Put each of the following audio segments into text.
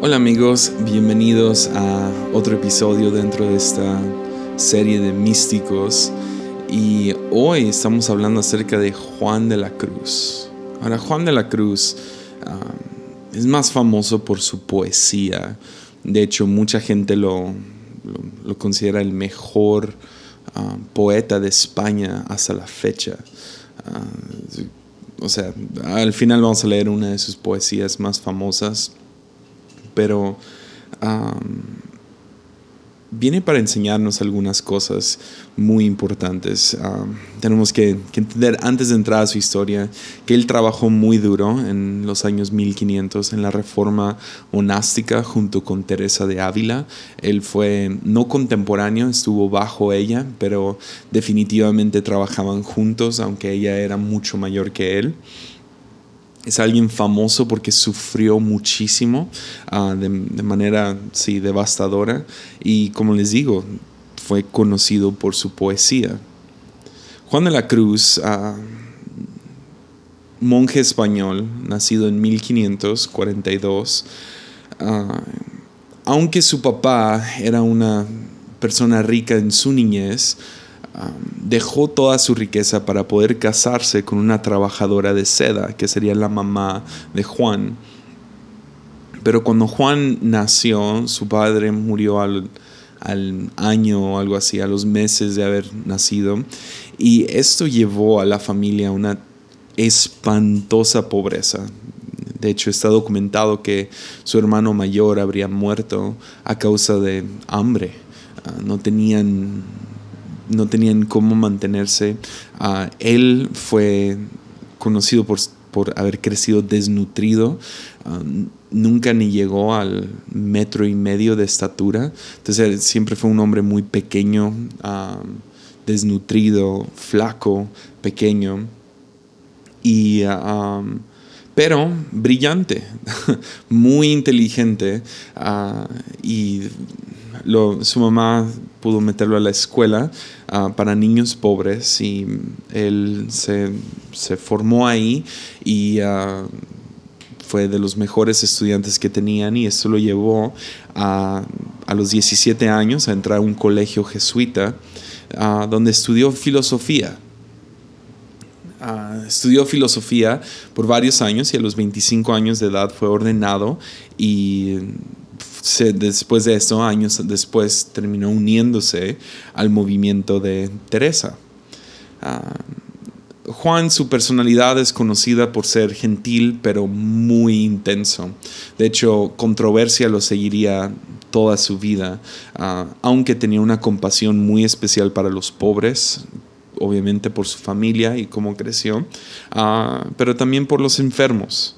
Hola amigos, bienvenidos a otro episodio dentro de esta serie de místicos y hoy estamos hablando acerca de Juan de la Cruz. Ahora Juan de la Cruz es más famoso por su poesía, de hecho mucha gente lo, lo, considera el mejor poeta de España hasta la fecha. O sea, al final vamos a leer una de sus poesías más famosas pero viene para enseñarnos algunas cosas muy importantes. tenemos que, entender antes de entrar a su historia que él trabajó muy duro en los años 1500 en la reforma monástica junto con Teresa de Ávila. Él fue no contemporáneo, estuvo bajo ella, pero definitivamente trabajaban juntos, aunque ella era mucho mayor que él es alguien famoso porque sufrió muchísimo ah, de, manera sí, devastadora y como les digo, fue conocido por su poesía. Juan de la Cruz, ah, monje español, nacido en 1542, ah, aunque su papá era una persona rica en su niñez, dejó toda su riqueza para poder casarse con una trabajadora de seda, que sería la mamá de Juan. Pero cuando Juan nació, su padre murió al, año o algo así, a los meses de haber nacido. Y esto llevó a la familia a una espantosa pobreza. De hecho, está documentado que su hermano mayor habría muerto a causa de hambre. Ah, no tenían no tenían cómo mantenerse. Ah, él fue conocido por, por haber crecido desnutrido. Ah, nunca ni llegó al metro y medio de estatura. Entonces siempre fue un hombre muy pequeño, ah, desnutrido, flaco, pequeño. Y, pero brillante, muy inteligente y su mamá pudo meterlo a la escuela ah, para niños pobres y él se, formó ahí y ah, fue de los mejores estudiantes que tenían y esto lo llevó a, a los 17 años a entrar a un colegio jesuita ah, donde estudió filosofía. estudió filosofía por varios años y a los 25 años de edad fue ordenado y después de esto, años después, terminó uniéndose al movimiento de Teresa. Ah, Juan, su personalidad es conocida por ser gentil, pero muy intenso. De hecho, controversia lo seguiría toda su vida, ah, aunque tenía una compasión muy especial para los pobres, obviamente por su familia y cómo creció, ah, pero también por los enfermos.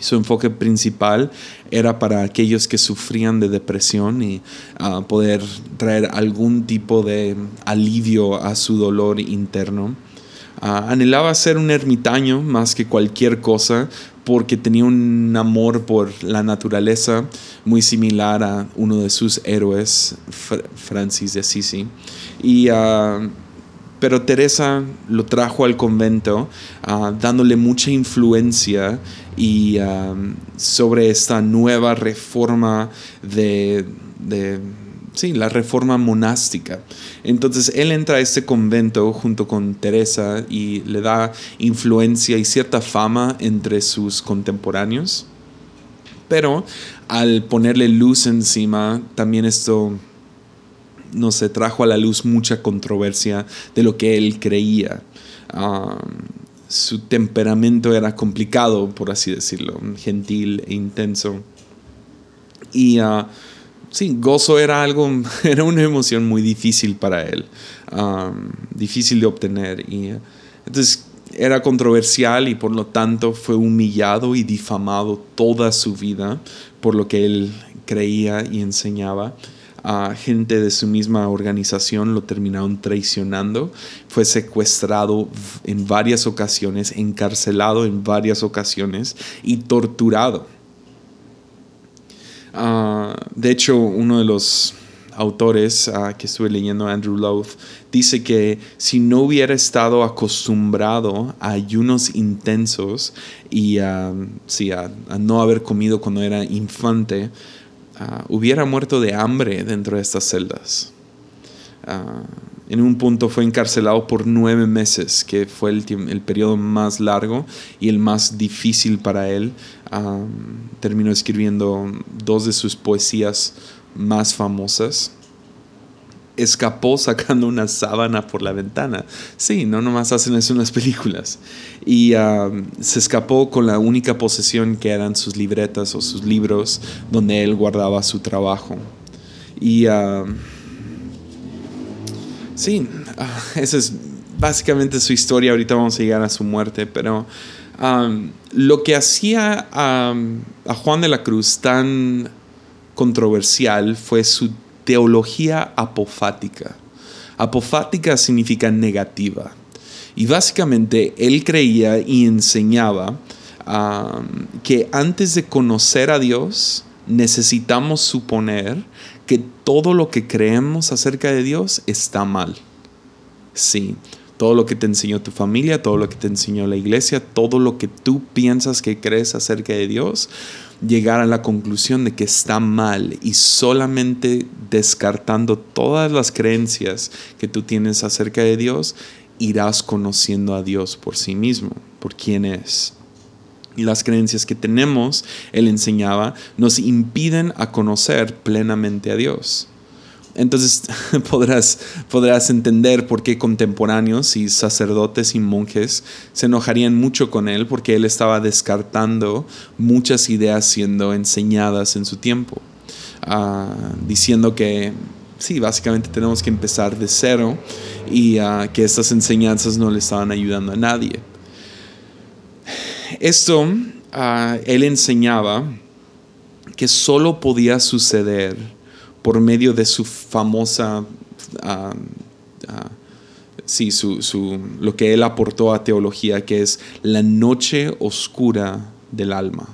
Su enfoque principal era para aquellos que sufrían de depresión y ah, poder traer algún tipo de alivio a su dolor interno. Ah, anhelaba ser un ermitaño más que cualquier cosa porque tenía un amor por la naturaleza muy similar a uno de sus héroes, Francis de Assisi. Y ah, pero Teresa lo trajo al convento, ah, dándole mucha influencia y, sobre esta nueva reforma de, sí, la reforma monástica. Entonces él entra a este convento junto con Teresa y le da influencia y cierta fama entre sus contemporáneos. Pero al ponerle luz encima, también esto no se trajo a la luz mucha controversia de lo que él creía. su temperamento era complicado, por así decirlo, gentil e intenso. Y uh, sí, gozo era algo, era una emoción muy difícil para él, difícil de obtener. Y entonces era controversial y por lo tanto fue humillado y difamado toda su vida por lo que él creía y enseñaba a gente de su misma organización lo terminaron traicionando. Fue secuestrado en varias ocasiones, encarcelado en varias ocasiones y torturado. Ah, de hecho, uno de los autores ah, que estuve leyendo, Andrew Louth, dice que si no hubiera estado acostumbrado a ayunos intensos y a, no haber comido cuando era infante, ah, hubiera muerto de hambre dentro de estas celdas. Ah, en un punto fue encarcelado por nueve meses, que fue el, el periodo más largo y el más difícil para él. terminó escribiendo dos de sus poesías más famosas. Escapó sacando una sábana por la ventana. Sí, no nomás hacen eso en las películas. Y se escapó con la única posesión que eran sus libretas o sus libros donde él guardaba su trabajo. Y Sí, ah, esa es básicamente su historia. Ahorita vamos a llegar a su muerte, pero lo que hacía a Juan de la Cruz tan controversial fue su teología apofática. Apofática significa negativa. Y básicamente él creía y enseñaba que antes de conocer a Dios necesitamos suponer que todo lo que creemos acerca de Dios está mal. Sí, todo lo que te enseñó tu familia, todo lo que te enseñó la iglesia, todo lo que tú piensas que crees acerca de Dios, llegar a la conclusión de que está mal y solamente descartando todas las creencias que tú tienes acerca de Dios, irás conociendo a Dios por sí mismo, por quién es y las creencias que tenemos, él enseñaba, nos impiden a conocer plenamente a Dios. Entonces podrás, podrás entender por qué contemporáneos y sacerdotes y monjes se enojarían mucho con él porque él estaba descartando muchas ideas siendo enseñadas en su tiempo, ah, diciendo que sí, básicamente tenemos que empezar de cero y ah, que estas enseñanzas no le estaban ayudando a nadie. Esto ah, él enseñaba que solo podía suceder por medio de su famosa, uh, sí, su, lo que él aportó a teología, que es la noche oscura del alma.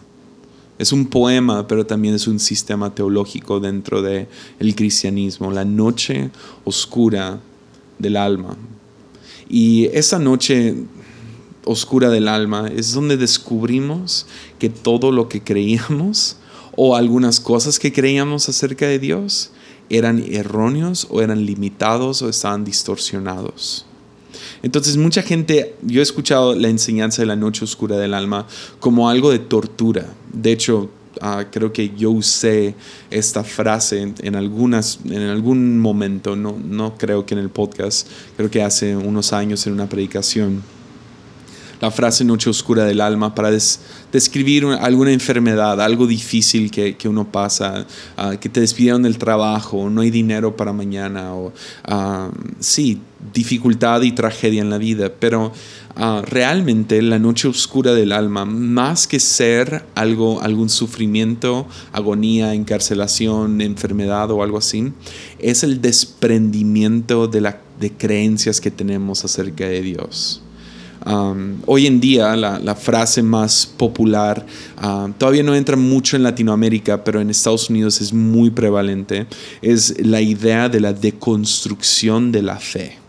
Es un poema, pero también es un sistema teológico dentro del el cristianismo, la noche oscura del alma. Y esa noche oscura del alma es donde descubrimos que todo lo que creíamos o algunas cosas que creíamos acerca de Dios eran erróneos o eran limitados o estaban distorsionados. Entonces mucha gente, yo he escuchado la enseñanza de la noche oscura del alma como algo de tortura. De hecho, ah, creo que yo usé esta frase en, algunas, en algún momento, no, no creo que en el podcast, creo que hace unos años en una predicación la frase noche oscura del alma para describir alguna enfermedad, algo difícil que, uno pasa, ah, que te despidieron del trabajo, no hay dinero para mañana, o ah, sí, dificultad y tragedia en la vida, pero ah, realmente la noche oscura del alma, más que ser algo, algún sufrimiento, agonía, encarcelación, enfermedad o algo así, es el desprendimiento de, la, de creencias que tenemos acerca de Dios hoy en día la, frase más popular todavía no entra mucho en Latinoamérica, pero en Estados Unidos es muy prevalente, es la idea de la deconstrucción de la fe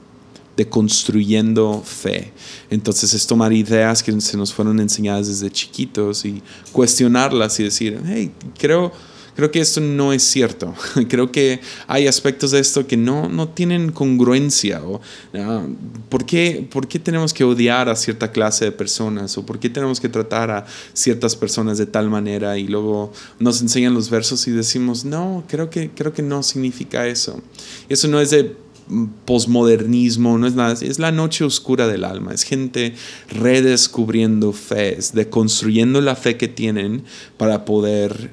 deconstruyendo fe. Entonces es tomar ideas que se nos fueron enseñadas desde chiquitos y cuestionarlas y decir, hey, creo, creo que esto no es cierto. creo que hay aspectos de esto que no, no tienen congruencia. O, ah, ¿por, qué, ¿Por qué tenemos que odiar a cierta clase de personas? ¿O por qué tenemos que tratar a ciertas personas de tal manera? Y luego nos enseñan los versos y decimos, no, creo que, creo que no significa eso. Eso no es de posmodernismo, no es nada, es la noche oscura del alma, es gente redescubriendo fe, es deconstruyendo la fe que tienen para poder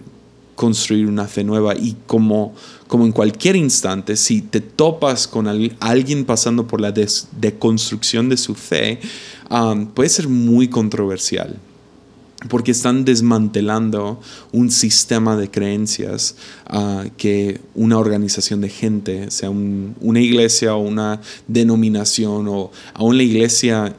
construir una fe nueva y como, como en cualquier instante, si te topas con alguien pasando por la deconstrucción de su fe, puede ser muy controversial porque están desmantelando un sistema de creencias uh, que una organización de gente, sea una iglesia o una denominación o aún la iglesia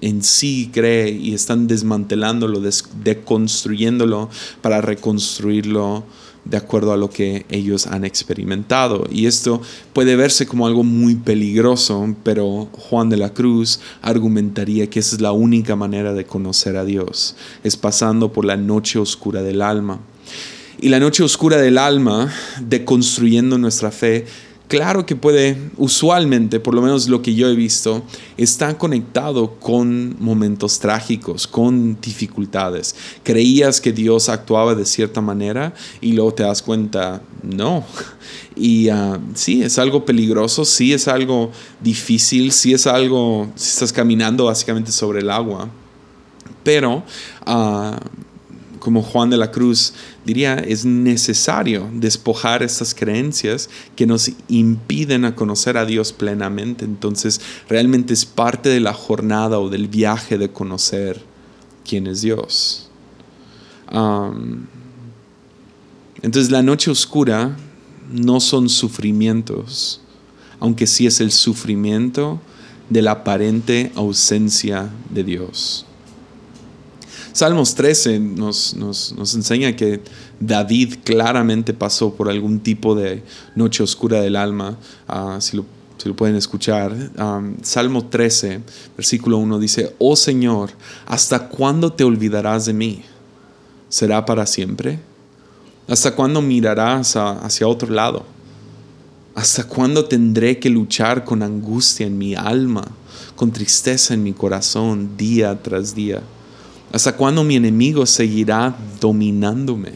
en sí cree y están desmantelándolo, deconstruyéndolo para reconstruirlo de acuerdo a lo que ellos han experimentado. Y esto puede verse como algo muy peligroso, pero Juan de la Cruz argumentaría que esa es la única manera de conocer a Dios, es pasando por la noche oscura del alma. Y la noche oscura del alma, deconstruyendo nuestra fe, claro que puede, usualmente, por lo menos lo que yo he visto, está conectado con momentos trágicos, con dificultades. Creías que Dios actuaba de cierta manera y luego te das cuenta, no. Y uh, sí, es algo peligroso, sí es algo difícil, sí es algo, si estás caminando básicamente sobre el agua, pero... Uh, como Juan de la Cruz diría, es necesario despojar estas creencias que nos impiden a conocer a Dios plenamente. Entonces, realmente es parte de la jornada o del viaje de conocer quién es Dios. entonces, la noche oscura no son sufrimientos, aunque sí es el sufrimiento de la aparente ausencia de Dios. Salmos 13 nos, enseña que David claramente pasó por algún tipo de noche oscura del alma, ah, si, lo, pueden escuchar. Salmo 13, versículo 1 dice, Oh Señor, ¿hasta cuándo te olvidarás de mí? ¿Será para siempre? ¿Hasta cuándo mirarás hacia otro lado? ¿Hasta cuándo tendré que luchar con angustia en mi alma, con tristeza en mi corazón día tras día? ¿Hasta cuándo mi enemigo seguirá dominándome?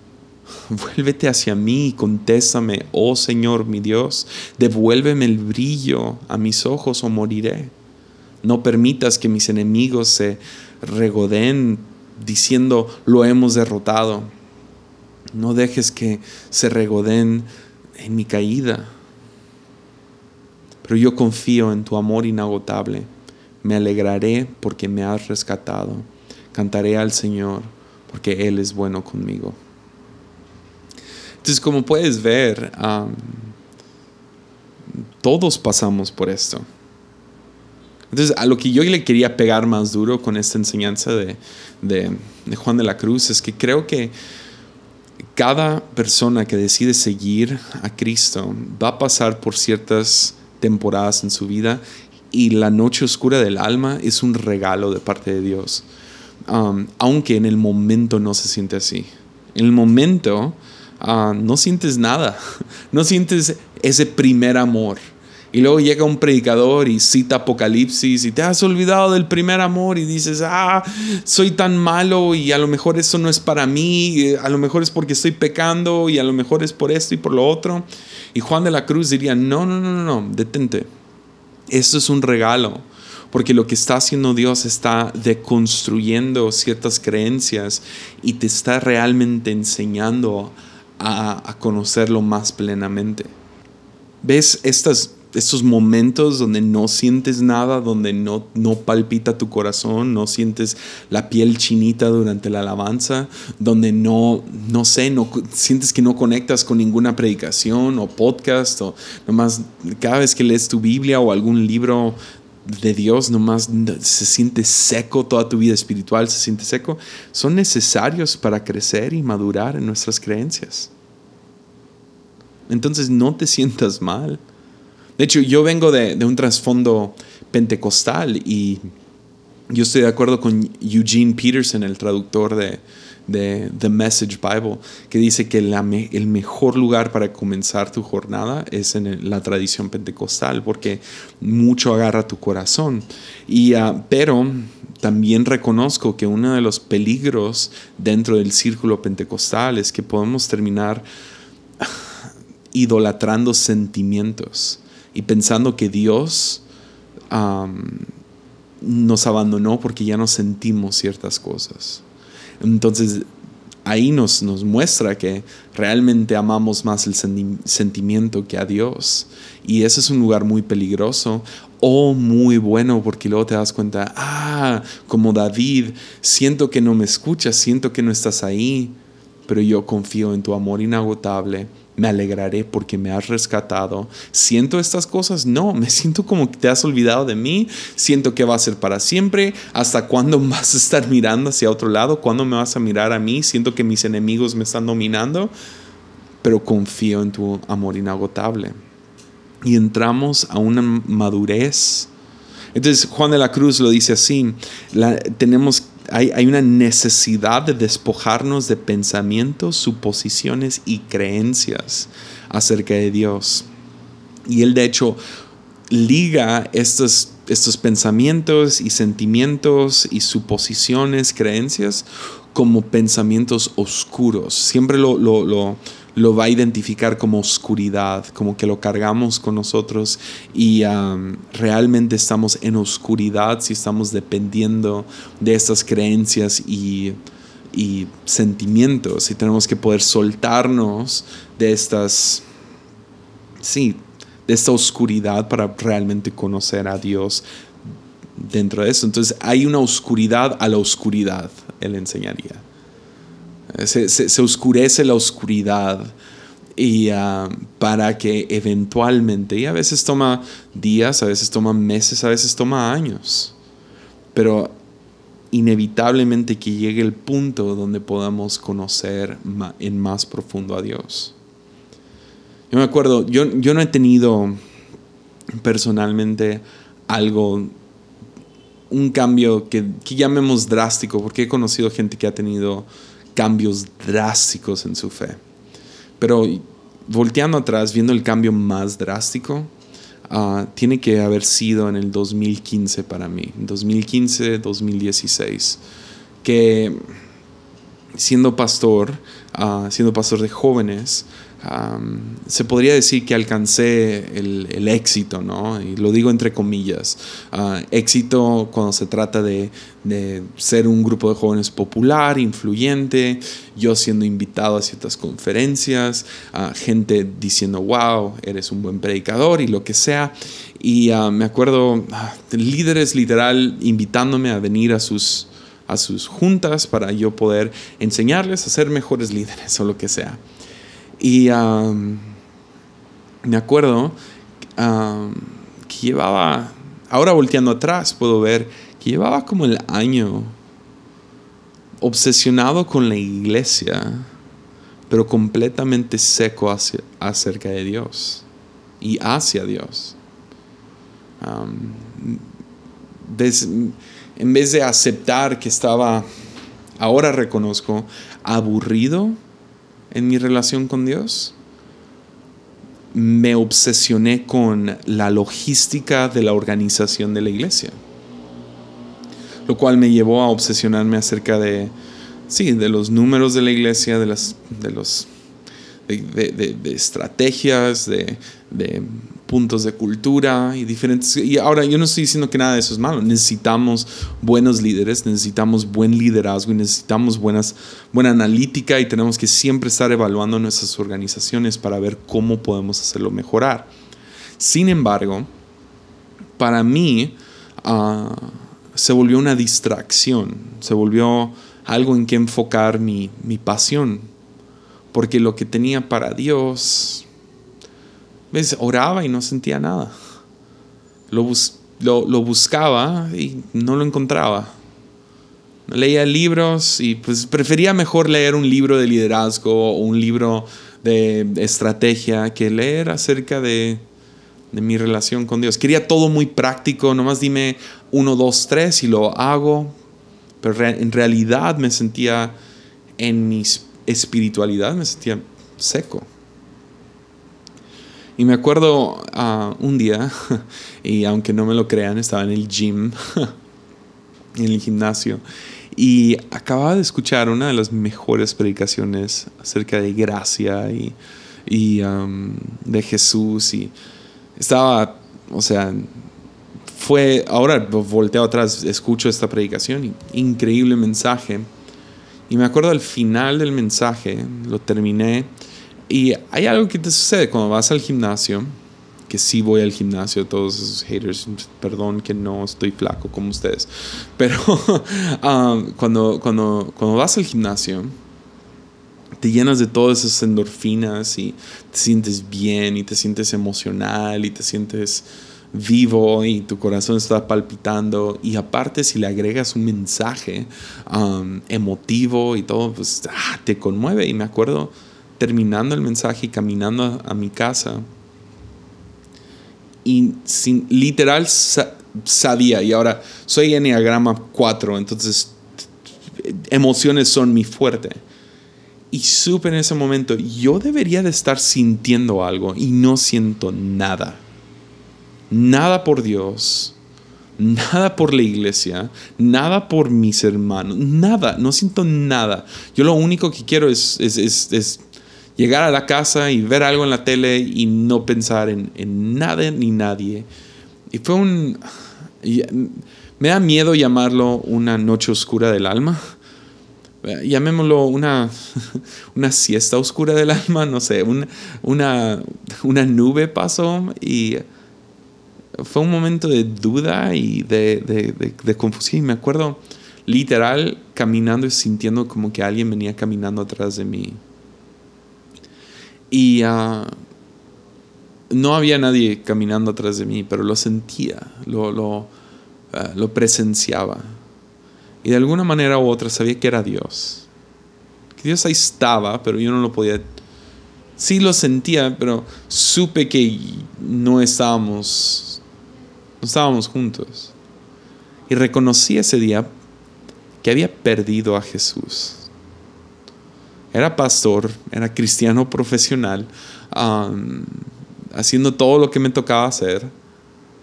Vuélvete hacia mí y contéstame, oh Señor mi Dios, devuélveme el brillo a mis ojos o moriré. No permitas que mis enemigos se regoden diciendo lo hemos derrotado. No dejes que se regoden en mi caída. Pero yo confío en tu amor inagotable. Me alegraré porque me has rescatado. Cantaré al Señor porque Él es bueno conmigo. Entonces, como puedes ver, todos pasamos por esto. Entonces, a lo que yo le quería pegar más duro con esta enseñanza de, de, Juan de la Cruz es que creo que cada persona que decide seguir a Cristo va a pasar por ciertas temporadas en su vida y la noche oscura del alma es un regalo de parte de Dios. Um, aunque en el momento no se siente así. En el momento uh, no sientes nada, no sientes ese primer amor. Y luego llega un predicador y cita Apocalipsis y te has olvidado del primer amor y dices, ah, soy tan malo y a lo mejor eso no es para mí, a lo mejor es porque estoy pecando y a lo mejor es por esto y por lo otro. Y Juan de la Cruz diría, no, no, no, no detente. Esto es un regalo porque lo que está haciendo Dios está deconstruyendo ciertas creencias y te está realmente enseñando a, conocerlo más plenamente. ¿Ves estos momentos donde no sientes nada, donde no, no palpita tu corazón, no sientes la piel chinita durante la alabanza, donde no, no sé, no sientes que no conectas con ninguna predicación o podcast, o nomás cada vez que lees tu Biblia o algún libro de Dios nomás se siente seco, toda tu vida espiritual se siente seco, son necesarios para crecer y madurar en nuestras creencias. Entonces no te sientas mal. De hecho, yo vengo de, de un trasfondo pentecostal y yo estoy de acuerdo con Eugene Peterson, el traductor de, de The Message Bible, que dice que el mejor lugar para comenzar tu jornada es en la tradición pentecostal, porque mucho agarra tu corazón. Y, ah, pero también reconozco que uno de los peligros dentro del círculo pentecostal es que podemos terminar idolatrando sentimientos y pensando que Dios nos abandonó porque ya no sentimos ciertas cosas. Entonces, ahí nos, nos muestra que realmente amamos más el sentimiento que a Dios. Y ese es un lugar muy peligroso o muy bueno porque luego te das cuenta, ah, como David, siento que no me escuchas, siento que no estás ahí, pero yo confío en tu amor inagotable me alegraré porque me has rescatado. ¿Siento estas cosas? No, me siento como que te has olvidado de mí, siento que va a ser para siempre, ¿hasta cuándo vas a estar mirando hacia otro lado? ¿Cuándo me vas a mirar a mí? Siento que mis enemigos me están dominando, pero confío en tu amor inagotable. Y entramos a una madurez. Entonces Juan de la Cruz lo dice así, la, tenemos hay, una necesidad de despojarnos de pensamientos, suposiciones y creencias acerca de Dios. Y él de hecho liga estos, estos pensamientos y sentimientos y suposiciones, creencias, como pensamientos oscuros. Siempre lo lo va a identificar como oscuridad, como que lo cargamos con nosotros y um, realmente estamos en oscuridad si estamos dependiendo de estas creencias y, y sentimientos y tenemos que poder soltarnos de estas, sí, de esta oscuridad para realmente conocer a Dios dentro de eso. Entonces hay una oscuridad a la oscuridad, él enseñaría. Se, oscurece la oscuridad y ah, para que eventualmente, y a veces toma días, a veces toma meses, a veces toma años, pero inevitablemente que llegue el punto donde podamos conocer en más profundo a Dios. Yo me acuerdo, yo, yo no he tenido personalmente algo, un cambio que, que llamemos drástico, porque he conocido gente que ha tenido cambios drásticos en su fe. Pero volteando atrás, viendo el cambio más drástico, ah, tiene que haber sido en el 2015 para mí, 2015, 2016, que siendo pastor, ah, siendo pastor de jóvenes, se podría decir que alcancé el, éxito, ¿no? Y lo digo entre comillas. Ah, éxito cuando se trata de, ser un grupo de jóvenes popular, influyente, yo siendo invitado a ciertas conferencias, gente diciendo, wow, eres un buen predicador y lo que sea. Y ah, me acuerdo ah, líderes literal invitándome a venir a sus a sus juntas para yo poder enseñarles a ser mejores líderes o lo que sea. Y me acuerdo que llevaba, ahora volteando atrás puedo ver que llevaba como el año obsesionado con la iglesia, pero completamente seco hacia, acerca de Dios y hacia Dios. en vez de aceptar que estaba, ahora reconozco, aburrido en mi relación con Dios, me obsesioné con la logística de la organización de la iglesia. Lo cual me llevó a obsesionarme acerca de, sí, de los números de la iglesia, de, las, de los de, estrategias, de, puntos de cultura y diferentes. Y ahora yo no estoy diciendo que nada de eso es malo. Necesitamos buenos líderes, necesitamos buen liderazgo y necesitamos buenas, buena analítica y tenemos que siempre estar evaluando nuestras organizaciones para ver cómo podemos hacerlo mejorar. Sin embargo, para mí ah, se volvió una distracción, se volvió algo en que enfocar mi, mi pasión porque lo que tenía para Dios, oraba y no sentía nada. Lo, lo, buscaba y no lo encontraba. Leía libros y pues prefería mejor leer un libro de liderazgo o un libro de estrategia que leer acerca de, de mi relación con Dios. Quería todo muy práctico, nomás dime uno, dos, tres y lo hago. Pero en realidad me sentía en mis espiritualidad me sentía seco. Y me acuerdo uh, un día, y aunque no me lo crean, estaba en el gym, en el gimnasio, y acababa de escuchar una de las mejores predicaciones acerca de gracia y, y de Jesús. Y estaba, o sea, fue, ahora volteo atrás, escucho esta predicación, increíble mensaje. Y me acuerdo al final del mensaje, lo terminé, y hay algo que te sucede cuando vas al gimnasio, que sí voy al gimnasio, todos esos haters, perdón que no estoy flaco como ustedes, pero um, cuando, cuando, cuando vas al gimnasio, te llenas de todas esas endorfinas y te sientes bien y te sientes emocional y te sientes vivo y tu corazón está palpitando. Y aparte si le agregas un mensaje um, emotivo y todo, pues ah, te conmueve. Y me acuerdo terminando el mensaje y caminando a, mi casa y sin, literal sabía y ahora soy Enneagrama 4, entonces emociones son mi fuerte. Y supe en ese momento, yo debería de estar sintiendo algo y no siento nada nada por Dios, nada por la iglesia, nada por mis hermanos, nada, no siento nada. Yo lo único que quiero es, llegar a la casa y ver algo en la tele y no pensar en, nada ni nadie. Y fue un... Me da miedo llamarlo una noche oscura del alma. Llamémoslo una, una siesta oscura del alma, no sé, una, una, nube pasó y fue un momento de duda y de, de, confusión. Y me acuerdo literal caminando y sintiendo como que alguien venía caminando atrás de mí. Y ah, no había nadie caminando atrás de mí, pero lo sentía, lo, ah, lo presenciaba. Y de alguna manera u otra sabía que era Dios. Que Dios ahí estaba, pero yo no lo podía sí lo sentía, pero supe que no estábamos estábamos juntos. Y reconocí ese día que había perdido a Jesús. Era pastor, era cristiano profesional, haciendo todo lo que me tocaba hacer.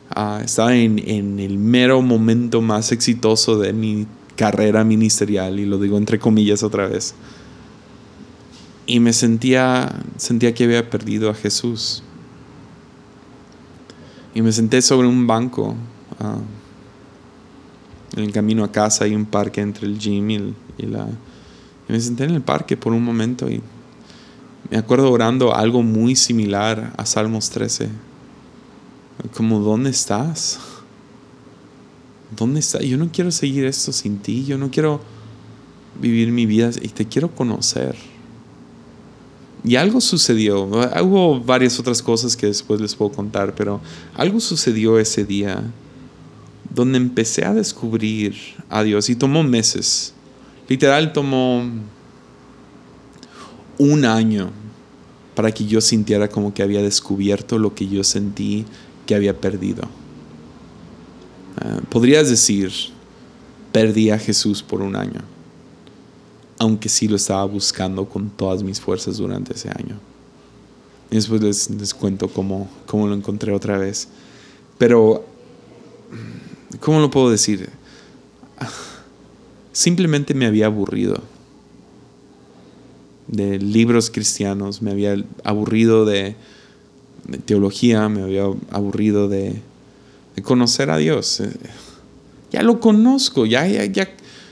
Ah, estaba en, en el mero momento más exitoso de mi carrera ministerial, y lo digo entre comillas otra vez. Y me sentía, sentía que había perdido a Jesús. Y me senté sobre un banco. Ah, en el camino a casa hay un parque entre el gym y, la... me senté en el parque por un momento y me acuerdo orando algo muy similar a Salmos 13. Como, ¿dónde estás? ¿Dónde estás? Yo no quiero seguir esto sin ti. Yo no quiero vivir mi vida y te quiero conocer. Y algo sucedió, hubo varias otras cosas que después les puedo contar, pero algo sucedió ese día donde empecé a descubrir a Dios y tomó meses. Literal tomó un año para que yo sintiera como que había descubierto lo que yo sentí que había perdido. Ah, podrías decir, perdí a Jesús por un año aunque sí lo estaba buscando con todas mis fuerzas durante ese año. Y después les, cuento cómo, cómo, lo encontré otra vez. Pero, ¿cómo lo puedo decir? Simplemente me había aburrido de libros cristianos, me había aburrido de, teología, me había aburrido de, de, conocer a Dios. Ya lo conozco, ya, ya, ya,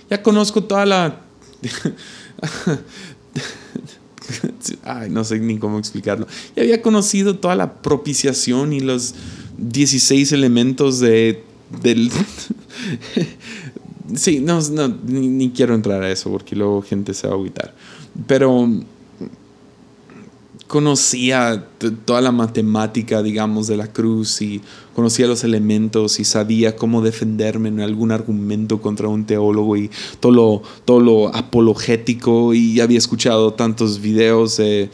ya conozco toda la Ay, no sé ni cómo explicarlo. Y había conocido toda la propiciación y los 16 elementos de, del... sí, no, ni, ni, quiero entrar a eso porque luego gente se va a agüitar. Pero conocía toda la matemática, digamos, de la cruz y conocía los elementos y sabía cómo defenderme en algún argumento contra un teólogo y todo lo, todo lo apologético y había escuchado tantos videos de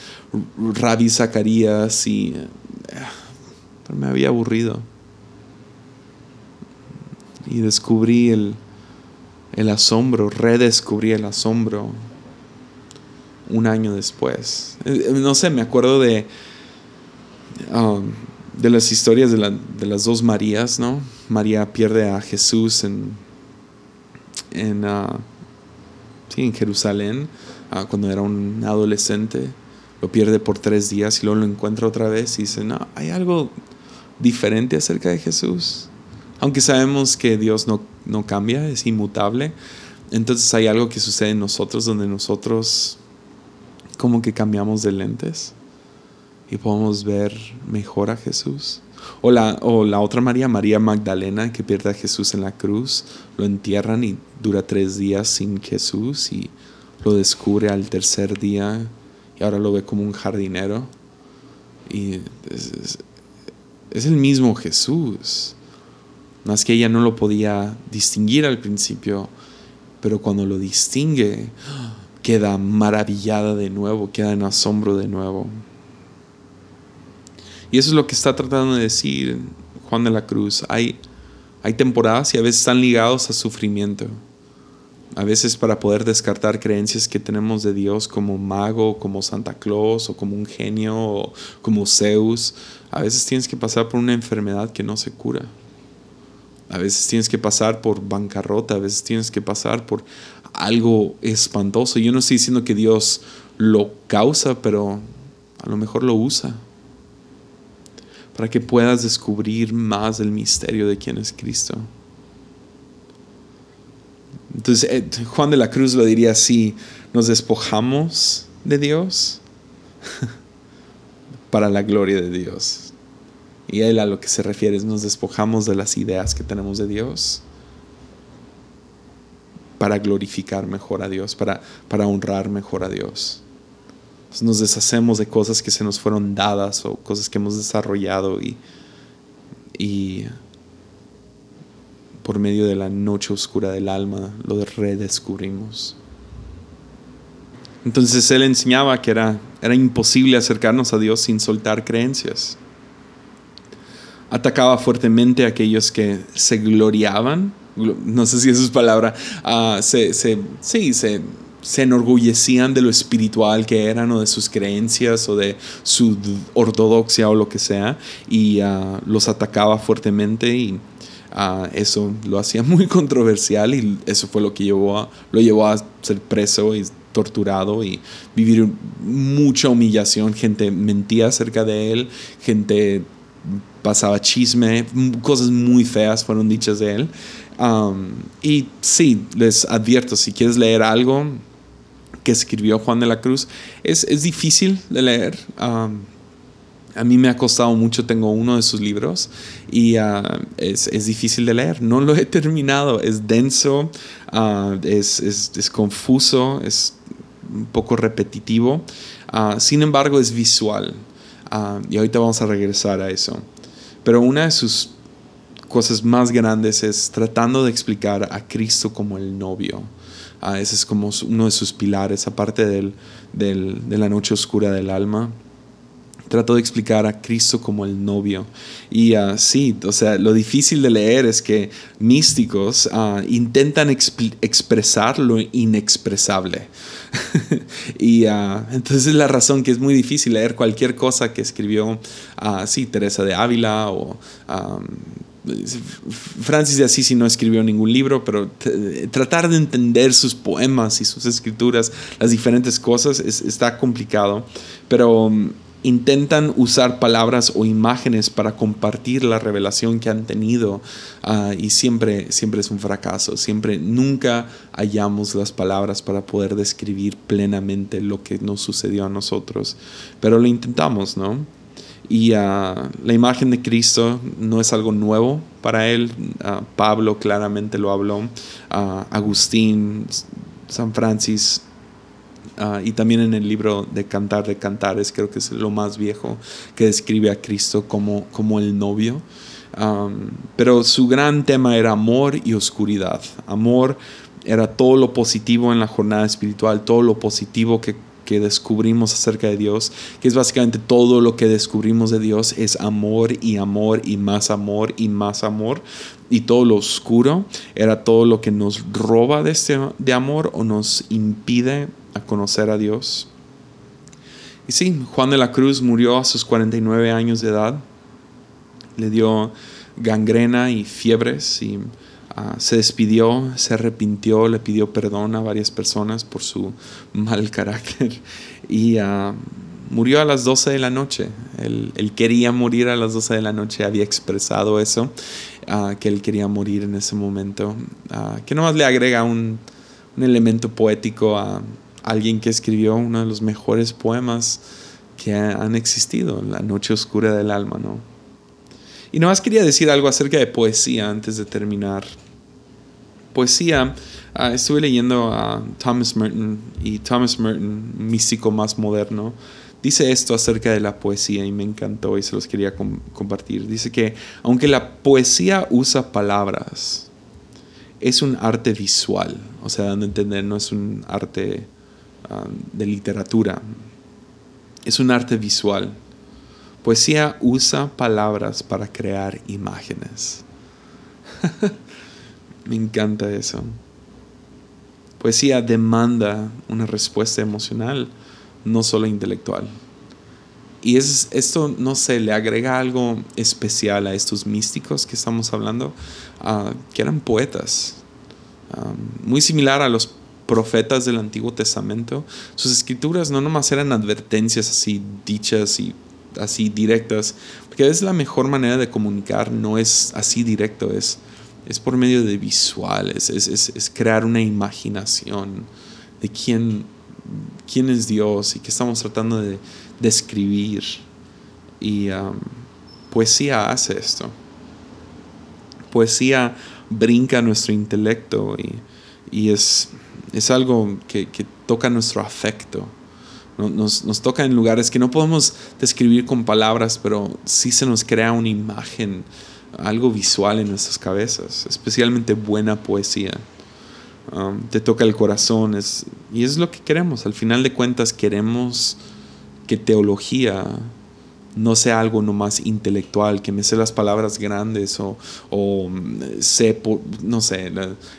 Rabbi Zacarías y eh, pero me había aburrido. Y descubrí el, el asombro, redescubrí el asombro un año después. Eh, no sé, me acuerdo de, um, de las historias de, las dos Marías, ¿no? María pierde a Jesús en, en, uh, en Jerusalén uh, cuando era un adolescente. Lo pierde por tres días y luego lo encuentra otra vez y dice, no, hay algo diferente acerca de Jesús. Aunque sabemos que Dios no, no cambia, es inmutable. Entonces hay algo que sucede en nosotros donde nosotros como que cambiamos de lentes y podemos ver mejor a Jesús. O la, o la otra María, María Magdalena, que pierde a Jesús en la cruz, lo entierran y dura tres días sin Jesús y lo descubre al tercer día y ahora lo ve como un jardinero. Y es, es el mismo Jesús. Más que ella no lo podía distinguir al principio, pero cuando lo distingue, queda maravillada de nuevo, queda en asombro de nuevo. Y eso es lo que está tratando de decir Juan de la Cruz. Hay, hay temporadas y a veces están ligados a sufrimiento. A veces para poder descartar creencias que tenemos de Dios como mago, como Santa Claus o como un genio o como Zeus, a veces tienes que pasar por una enfermedad que no se cura. A veces tienes que pasar por bancarrota, a veces tienes que pasar por algo espantoso. Yo no estoy diciendo que Dios lo causa, pero a lo mejor lo usa para que puedas descubrir más del misterio de quién es Cristo. Entonces eh, Juan de la Cruz lo diría así, nos despojamos de Dios para la gloria de Dios. Y él a lo que se refiere es nos despojamos de las ideas que tenemos de Dios para glorificar mejor a Dios, para, para honrar mejor a Dios. nos deshacemos de cosas que se nos fueron dadas o cosas que hemos desarrollado y, y por medio de la noche oscura del alma lo redescubrimos. Entonces él enseñaba que era, era imposible acercarnos a Dios sin soltar creencias. Atacaba fuertemente a aquellos que se gloriaban, no sé si esa es palabra, uh, se, se, sí, se, se enorgullecían de lo espiritual que eran o de sus creencias o de su ortodoxia o lo que sea, y uh, los atacaba fuertemente y eso lo hacía muy controversial y eso fue lo que llevó lo llevó a ser preso y torturado y vivir mucha humillación. Gente mentía acerca de él, gente pasaba chisme, cosas muy feas fueron dichas de él. y sí, les advierto, si quieres leer algo que escribió Juan de la Cruz, es, es difícil de leer. A mí me ha costado mucho, tengo uno de sus libros y ah, es, es, difícil de leer. No lo he terminado, es denso, uh, es, es, confuso, es un poco repetitivo. Uh, sin embargo, es visual. Y ahorita vamos a regresar a eso. Pero una de sus cosas más grandes es tratando de explicar a Cristo como el novio. ese es como uno de sus pilares, aparte del, del, de la noche oscura del alma trato de explicar a Cristo como el novio. Y así, o sea, lo difícil de leer es que místicos uh, intentan expresar lo inexpresable. y uh, entonces es la razón que es muy difícil leer cualquier cosa que escribió, uh, sí, Teresa de Ávila o... Francis de Assisi no escribió ningún libro, pero tratar de entender sus poemas y sus escrituras, las diferentes cosas, está complicado. Pero intentan usar palabras o imágenes para compartir la revelación que han tenido ah, y siempre, siempre es un fracaso, siempre, nunca hallamos las palabras para poder describir plenamente lo que nos sucedió a nosotros, pero lo intentamos, ¿no? Y ah, la imagen de Cristo no es algo nuevo para él. Ah, Pablo claramente lo habló. Agustín, San Francis Ah, y también en el libro de Cantar de Cantares, creo que es lo más viejo, que describe a Cristo como, como el novio. pero su gran tema era amor y oscuridad. Amor era todo lo positivo en la jornada espiritual, todo lo positivo que, que descubrimos acerca de Dios, que es básicamente todo lo que descubrimos de Dios, es amor y amor y más amor y más amor. Y todo lo oscuro era todo lo que nos roba de, este, de amor o nos impide a conocer a Dios. Y sí, Juan de la Cruz murió a sus 49 años de edad. Le dio gangrena y fiebres y ah, se despidió, se arrepintió, le pidió perdón a varias personas por su mal carácter y ah, murió a las 12 de la noche. Él, quería morir a las 12 de la noche, había expresado eso, ah, que él quería morir en ese momento, que nomás le agrega un, un elemento poético a alguien que escribió uno de los mejores poemas que han existido, La Noche Oscura del Alma, ¿no? Y más quería decir algo acerca de poesía antes de terminar. Poesía Ah, estuve leyendo a Thomas Merton y Thomas Merton, místico más moderno, dice esto acerca de la poesía y me encantó y se los quería compartir. Dice que aunque la poesía usa palabras, es un arte visual, o sea, dando a entender, no es un arte ah, de literatura, es un arte visual. Poesía usa palabras para crear imágenes. Me encanta eso. Poesía demanda una respuesta emocional, no solo intelectual. Y es, esto, no sé, le agrega algo especial a estos místicos que estamos hablando, ah, que eran poetas. Ah, muy similar a los profetas del Antiguo Testamento. Sus escrituras no nomás eran advertencias así dichas y así directas, porque es la mejor manera de comunicar, no es así directo, es es por medio de visuales, es, crear una imaginación de quién, quién, es Dios y qué estamos tratando de describir. y um, poesía hace esto. Poesía brinca nuestro intelecto y, es, es, algo que, toca nuestro afecto. Nos, nos, toca en lugares que no podemos describir con palabras, pero sí se nos crea una imagen algo visual en nuestras cabezas, especialmente buena poesía. Um, te toca el corazón es, y es lo que queremos. Al final de cuentas queremos que teología no sea algo nomás intelectual, que me sé las palabras grandes o, o mm, sé, no sé,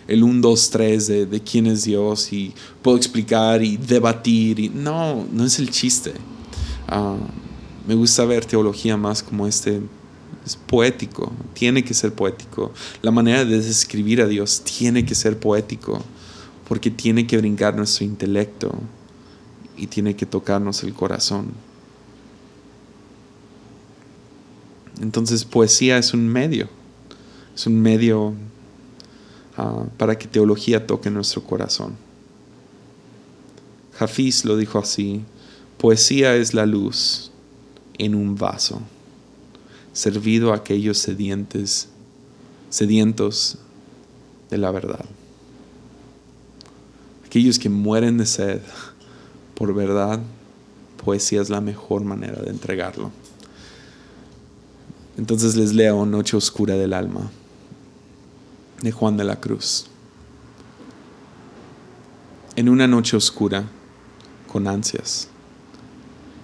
el 1, 2, 3 de, quién es Dios y puedo explicar y debatir. Y, no, no es el chiste. Uh, me gusta ver teología más como este es poético, tiene que ser poético. La manera de describir a Dios tiene que ser poético, porque tiene que brincar nuestro intelecto y tiene que tocarnos el corazón. Entonces poesía es un medio, es un medio ah, para que teología toque nuestro corazón. Hafiz lo dijo así, poesía es la luz en un vaso servido a aquellos sedientes, sedientos de la verdad. Aquellos que mueren de sed por verdad, poesía es la mejor manera de entregarlo. Entonces les leo Noche Oscura del Alma de Juan de la Cruz. En una noche oscura, con ansias,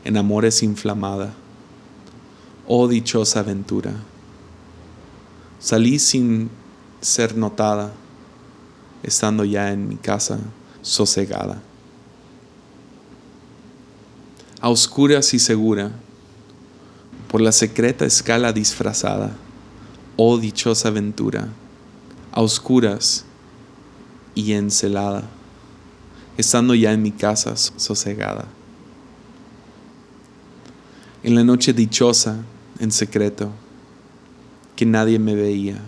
en amores inflamada, Oh dichosa aventura. Salí sin ser notada, estando ya en mi casa sosegada. A oscuras y segura, por la secreta escala disfrazada, oh dichosa aventura, a oscuras y encelada, estando ya en mi casa sosegada. En la noche dichosa, en secreto, que nadie me veía,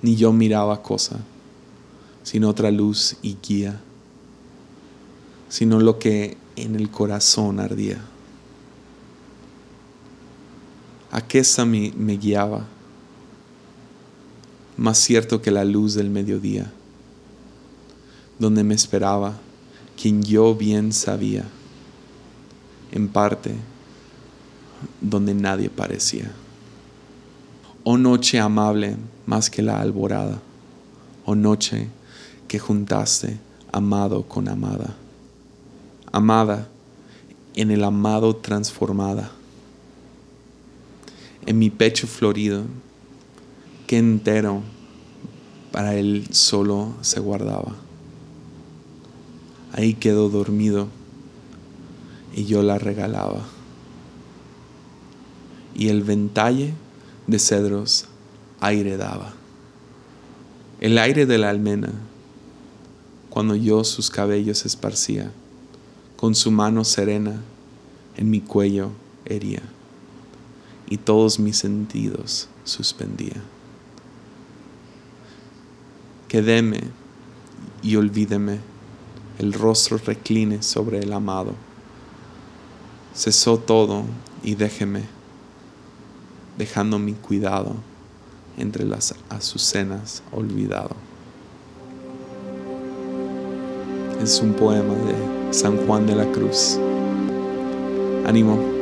ni yo miraba cosa, sino otra luz y guía, sino lo que en el corazón ardía. Aquesta me, me guiaba, más cierto que la luz del mediodía, donde me esperaba quien yo bien sabía, en parte donde nadie parecía. Oh noche amable más que la alborada, oh noche que juntaste amado con amada, amada en el amado transformada, en mi pecho florido, que entero para él solo se guardaba. Ahí quedó dormido y yo la regalaba y el ventalle de cedros aire daba. El aire de la almena, cuando yo sus cabellos esparcía, con su mano serena en mi cuello hería, y todos mis sentidos suspendía. Quedéme y olvídeme, el rostro recline sobre el amado. Cesó todo y déjeme dejando mi cuidado entre las azucenas olvidado. Es un poema de San Juan de la Cruz. Ánimo.